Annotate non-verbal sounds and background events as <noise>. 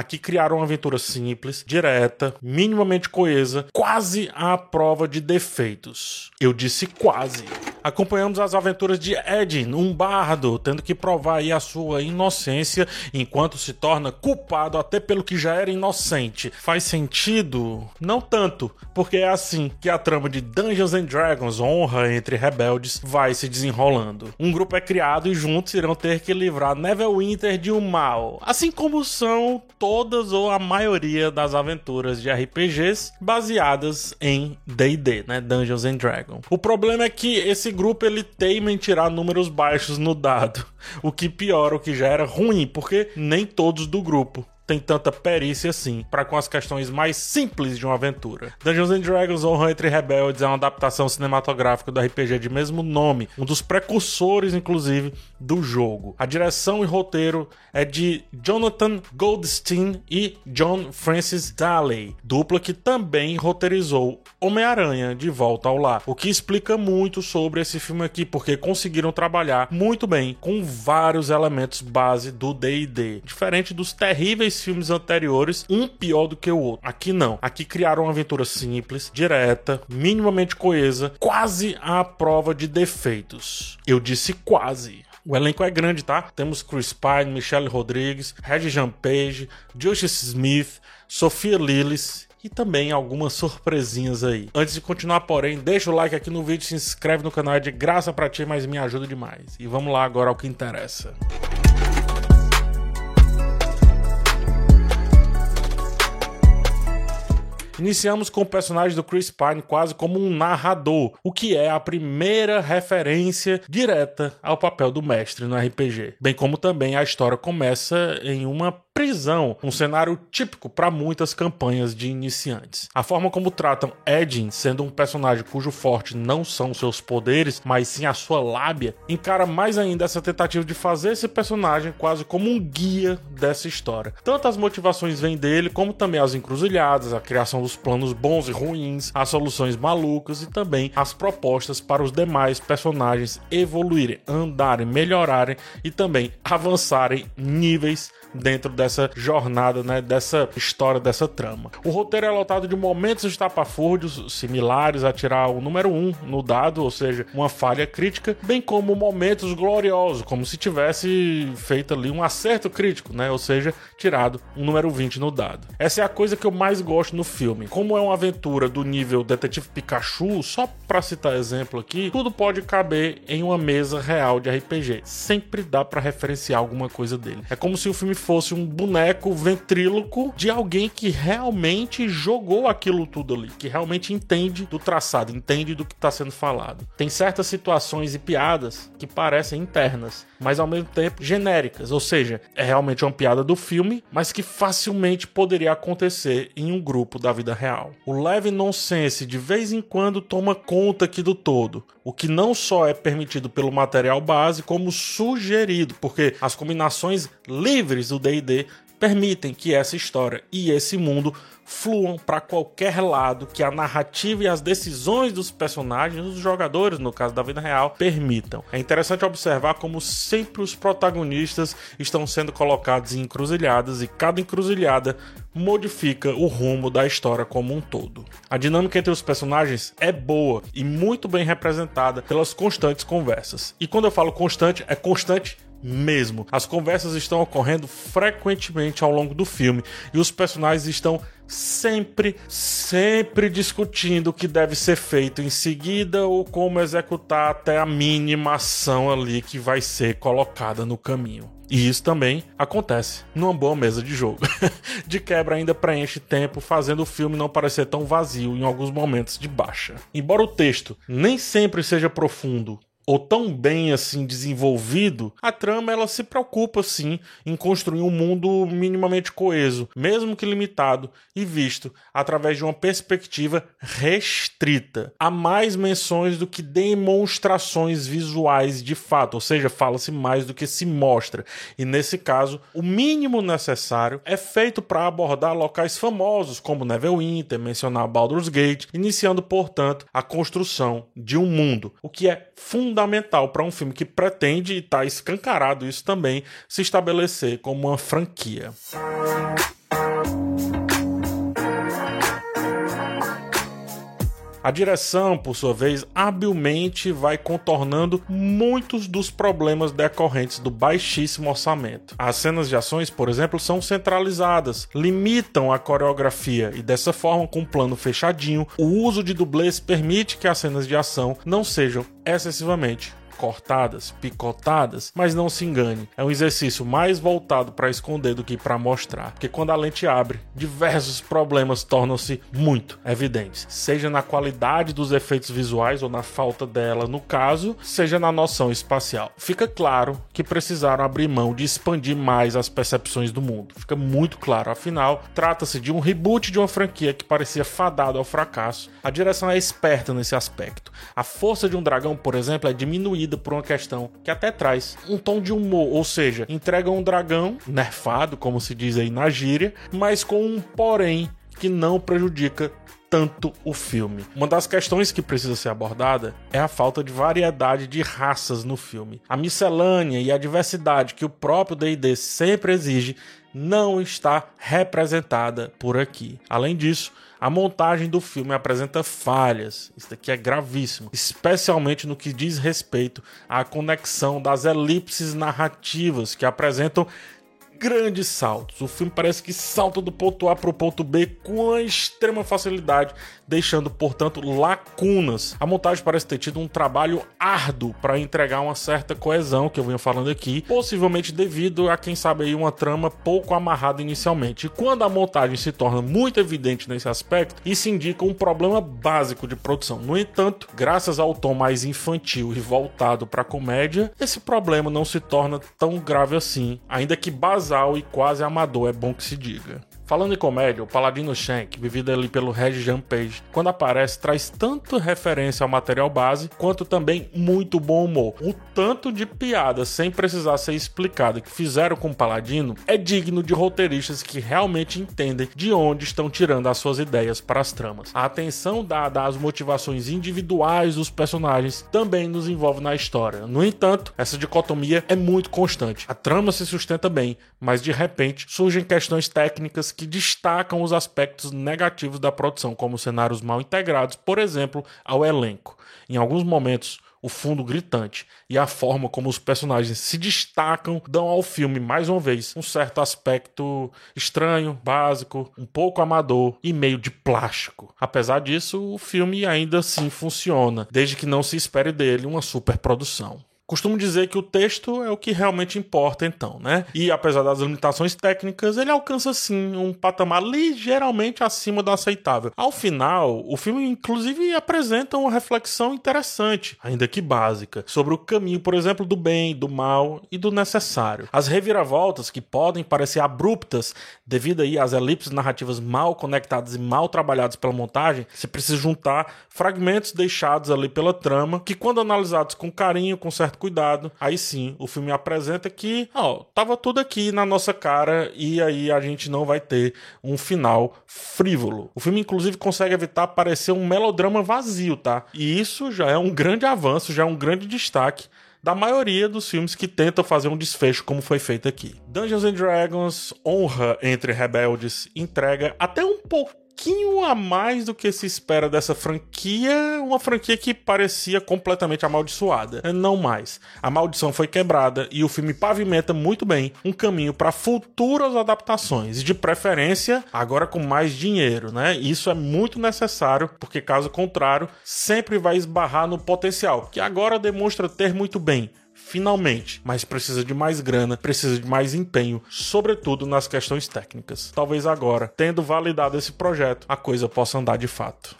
Aqui criaram uma aventura simples, direta, minimamente coesa, quase à prova de defeitos. Eu disse quase. Acompanhamos as aventuras de Edin, um bardo, tendo que provar aí a sua inocência enquanto se torna culpado até pelo que já era inocente. Faz sentido? Não tanto, porque é assim que a trama de Dungeons and Dragons, honra entre rebeldes, vai se desenrolando. Um grupo é criado e juntos irão ter que livrar Neverwinter de um mal, assim como são todas ou a maioria das aventuras de RPGs baseadas em D&D, né, Dungeons and Dragons. O problema é que esse grupo ele teima em tirar números baixos no dado, o que piora o que já era ruim, porque nem todos do grupo tem tanta perícia assim para com as questões mais simples de uma aventura. Dungeons and Dragons Honra entre Rebeldes é uma adaptação cinematográfica do RPG de mesmo nome, um dos precursores inclusive do jogo. A direção e roteiro é de Jonathan Goldstein e John Francis Daley, dupla que também roteirizou Homem-Aranha de Volta ao Lar, o que explica muito sobre esse filme aqui, porque conseguiram trabalhar muito bem com vários elementos base do D&D, diferente dos terríveis filmes anteriores, um pior do que o outro. Aqui não. Aqui criaram uma aventura simples, direta, minimamente coesa, quase à prova de defeitos. Eu disse quase. O elenco é grande, tá? Temos Chris Pine, Michelle Rodrigues, Reggie Page, Justice Smith, Sofia Lillis e também algumas surpresinhas aí. Antes de continuar, porém, deixa o like aqui no vídeo, se inscreve no canal, é de graça para ti, mas me ajuda demais. E vamos lá agora ao que interessa. Iniciamos com o personagem do Chris Pine quase como um narrador, o que é a primeira referência direta ao papel do mestre no RPG. Bem como também a história começa em uma prisão, um cenário típico para muitas campanhas de iniciantes. A forma como tratam Edin, sendo um personagem cujo forte não são seus poderes, mas sim a sua lábia, encara mais ainda essa tentativa de fazer esse personagem quase como um guia dessa história. Tanto as motivações vêm dele, como também as encruzilhadas, a criação dos planos bons e ruins, as soluções malucas e também as propostas para os demais personagens evoluírem, andarem, melhorarem e também avançarem níveis dentro dessa jornada, né, dessa história, dessa trama. O roteiro é lotado de momentos estapafúrdios similares a tirar o número 1 um no dado, ou seja, uma falha crítica, bem como momentos gloriosos, como se tivesse feito ali um acerto crítico, né, ou seja, tirado um número 20 no dado. Essa é a coisa que eu mais gosto no filme. Como é uma aventura do nível Detetive Pikachu, só para citar exemplo aqui, tudo pode caber em uma mesa real de RPG. Sempre dá para referenciar alguma coisa dele. É como se o filme fosse um boneco ventríloco de alguém que realmente jogou aquilo tudo ali, que realmente entende do traçado, entende do que está sendo falado. Tem certas situações e piadas que parecem internas, mas ao mesmo tempo genéricas, ou seja, é realmente uma piada do filme, mas que facilmente poderia acontecer em um grupo da vida real. O leve nonsense de vez em quando toma conta aqui do todo, o que não só é permitido pelo material base, como sugerido, porque as combinações livres do D&D permitem que essa história e esse mundo fluam para qualquer lado que a narrativa e as decisões dos personagens, dos jogadores, no caso da vida real, permitam. É interessante observar como sempre os protagonistas estão sendo colocados em encruzilhadas e cada encruzilhada modifica o rumo da história como um todo. A dinâmica entre os personagens é boa e muito bem representada pelas constantes conversas. E quando eu falo constante, é constante mesmo. As conversas estão ocorrendo frequentemente ao longo do filme e os personagens estão sempre, sempre discutindo o que deve ser feito em seguida ou como executar até a mínima ação ali que vai ser colocada no caminho. E isso também acontece numa boa mesa de jogo. <laughs> de quebra, ainda preenche tempo, fazendo o filme não parecer tão vazio em alguns momentos de baixa. Embora o texto nem sempre seja profundo ou tão bem assim desenvolvido, a trama ela se preocupa sim em construir um mundo minimamente coeso, mesmo que limitado e visto através de uma perspectiva restrita. Há mais menções do que demonstrações visuais de fato, ou seja, fala-se mais do que se mostra. E nesse caso, o mínimo necessário é feito para abordar locais famosos como Neverwinter, mencionar Baldur's Gate, iniciando, portanto, a construção de um mundo, o que é fundamental fundamental para um filme que pretende, e está escancarado isso também, se estabelecer como uma franquia. A direção, por sua vez, habilmente vai contornando muitos dos problemas decorrentes do baixíssimo orçamento. As cenas de ações, por exemplo, são centralizadas, limitam a coreografia e dessa forma, com um plano fechadinho, o uso de dublês permite que as cenas de ação não sejam excessivamente cortadas, picotadas, mas não se engane, é um exercício mais voltado para esconder do que para mostrar, porque quando a lente abre, diversos problemas tornam-se muito evidentes, seja na qualidade dos efeitos visuais ou na falta dela no caso, seja na noção espacial. Fica claro que precisaram abrir mão de expandir mais as percepções do mundo. Fica muito claro, afinal, trata-se de um reboot de uma franquia que parecia fadada ao fracasso. A direção é esperta nesse aspecto. A força de um dragão, por exemplo, é diminuída por uma questão que até traz um tom de humor, ou seja, entrega um dragão nerfado, como se diz aí na gíria, mas com um porém que não prejudica tanto o filme. Uma das questões que precisa ser abordada é a falta de variedade de raças no filme. A miscelânea e a diversidade que o próprio D&D sempre exige não está representada por aqui. Além disso, a montagem do filme apresenta falhas, isso daqui é gravíssimo, especialmente no que diz respeito à conexão das elipses narrativas que apresentam grandes saltos. O filme parece que salta do ponto A para o ponto B com extrema facilidade, deixando, portanto, lacunas. A montagem parece ter tido um trabalho árduo para entregar uma certa coesão, que eu venho falando aqui, possivelmente devido a, quem sabe, aí, uma trama pouco amarrada inicialmente. E quando a montagem se torna muito evidente nesse aspecto, isso indica um problema básico de produção. No entanto, graças ao tom mais infantil e voltado para a comédia, esse problema não se torna tão grave assim, ainda que base e quase amador, é bom que se diga. Falando em comédia, o Paladino Shank, vivido ali pelo Reggie Jean Page, quando aparece, traz tanto referência ao material base, quanto também muito bom humor. O tanto de piada sem precisar ser explicado que fizeram com o Paladino é digno de roteiristas que realmente entendem de onde estão tirando as suas ideias para as tramas. A atenção dada às motivações individuais dos personagens também nos envolve na história. No entanto, essa dicotomia é muito constante. A trama se sustenta bem, mas de repente surgem questões técnicas que destacam os aspectos negativos da produção, como cenários mal integrados, por exemplo, ao elenco. Em alguns momentos, o fundo gritante e a forma como os personagens se destacam dão ao filme, mais uma vez, um certo aspecto estranho, básico, um pouco amador e meio de plástico. Apesar disso, o filme ainda assim funciona, desde que não se espere dele uma superprodução. Costumo dizer que o texto é o que realmente importa, então, né? E apesar das limitações técnicas, ele alcança sim um patamar ligeiramente acima do aceitável. Ao final, o filme inclusive apresenta uma reflexão interessante, ainda que básica, sobre o caminho, por exemplo, do bem, do mal e do necessário. As reviravoltas que podem parecer abruptas devido aí às elipses narrativas mal conectadas e mal trabalhadas pela montagem, se precisa juntar fragmentos deixados ali pela trama que quando analisados com carinho, com certo cuidado, aí sim o filme apresenta que, ó, tava tudo aqui na nossa cara e aí a gente não vai ter um final frívolo. O filme, inclusive, consegue evitar parecer um melodrama vazio, tá? E isso já é um grande avanço, já é um grande destaque da maioria dos filmes que tentam fazer um desfecho como foi feito aqui. Dungeons and Dragons honra entre rebeldes, entrega até um pouco pouquinho a mais do que se espera dessa franquia, uma franquia que parecia completamente amaldiçoada. Não mais. A maldição foi quebrada e o filme pavimenta muito bem um caminho para futuras adaptações de preferência agora com mais dinheiro, né? Isso é muito necessário, porque caso contrário, sempre vai esbarrar no potencial, que agora demonstra ter muito bem finalmente, mas precisa de mais grana, precisa de mais empenho, sobretudo nas questões técnicas. Talvez agora, tendo validado esse projeto, a coisa possa andar de fato.